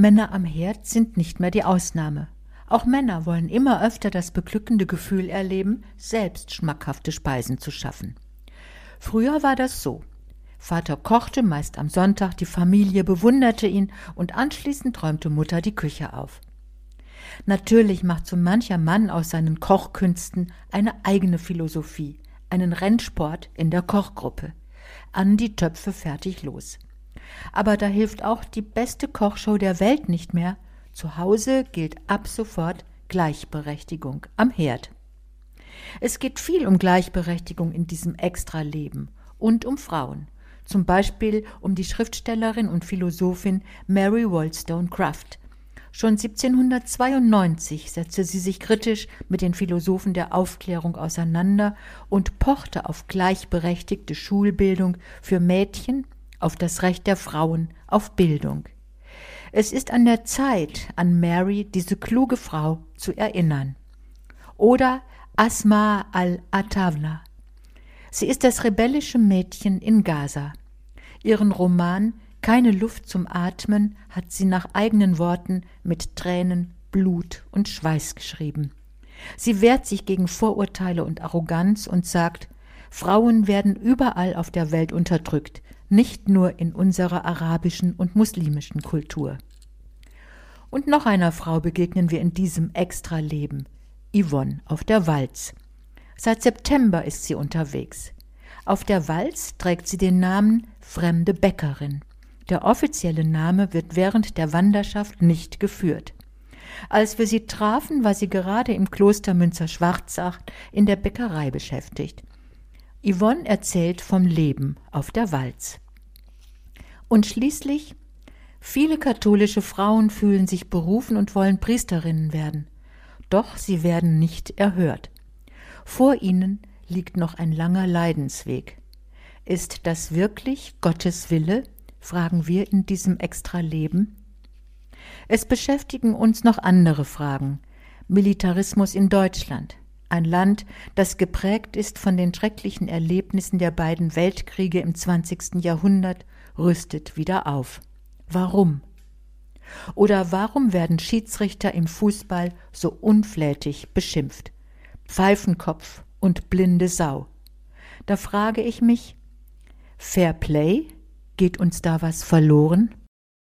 Männer am Herd sind nicht mehr die Ausnahme. Auch Männer wollen immer öfter das beglückende Gefühl erleben, selbst schmackhafte Speisen zu schaffen. Früher war das so. Vater kochte meist am Sonntag, die Familie bewunderte ihn und anschließend räumte Mutter die Küche auf. Natürlich macht so mancher Mann aus seinen Kochkünsten eine eigene Philosophie, einen Rennsport in der Kochgruppe. An die Töpfe fertig los. Aber da hilft auch die beste Kochshow der Welt nicht mehr, zu Hause gilt ab sofort Gleichberechtigung am Herd. Es geht viel um Gleichberechtigung in diesem Extra-Leben und um Frauen. Zum Beispiel um die Schriftstellerin und Philosophin Mary Wollstonecraft. Schon 1792 setzte sie sich kritisch mit den Philosophen der Aufklärung auseinander und pochte auf gleichberechtigte Schulbildung für Mädchen, auf das Recht der Frauen auf Bildung. Es ist an der Zeit, an Mary, diese kluge Frau, zu erinnern. Oder Asma al-Atavna. Sie ist das rebellische Mädchen in Gaza. Ihren Roman Keine Luft zum Atmen hat sie nach eigenen Worten mit Tränen, Blut und Schweiß geschrieben. Sie wehrt sich gegen Vorurteile und Arroganz und sagt, Frauen werden überall auf der Welt unterdrückt, nicht nur in unserer arabischen und muslimischen Kultur. Und noch einer Frau begegnen wir in diesem Extra-Leben, Yvonne auf der Walz. Seit September ist sie unterwegs. Auf der Walz trägt sie den Namen Fremde Bäckerin. Der offizielle Name wird während der Wanderschaft nicht geführt. Als wir sie trafen, war sie gerade im Kloster Münzer-Schwarzach in der Bäckerei beschäftigt. Yvonne erzählt vom Leben auf der Walz. Und schließlich, viele katholische Frauen fühlen sich berufen und wollen Priesterinnen werden. Doch sie werden nicht erhört. Vor ihnen liegt noch ein langer Leidensweg. Ist das wirklich Gottes Wille? fragen wir in diesem Extra-Leben. Es beschäftigen uns noch andere Fragen. Militarismus in Deutschland, ein Land, das geprägt ist von den schrecklichen Erlebnissen der beiden Weltkriege im 20. Jahrhundert, rüstet wieder auf. Warum? Oder warum werden Schiedsrichter im Fußball so unflätig beschimpft? Pfeifenkopf und blinde Sau. Da frage ich mich, Fair Play? Geht uns da was verloren?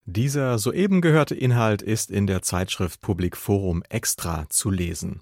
Dieser soeben gehörte Inhalt ist in der Zeitschrift Public Forum Extra zu lesen.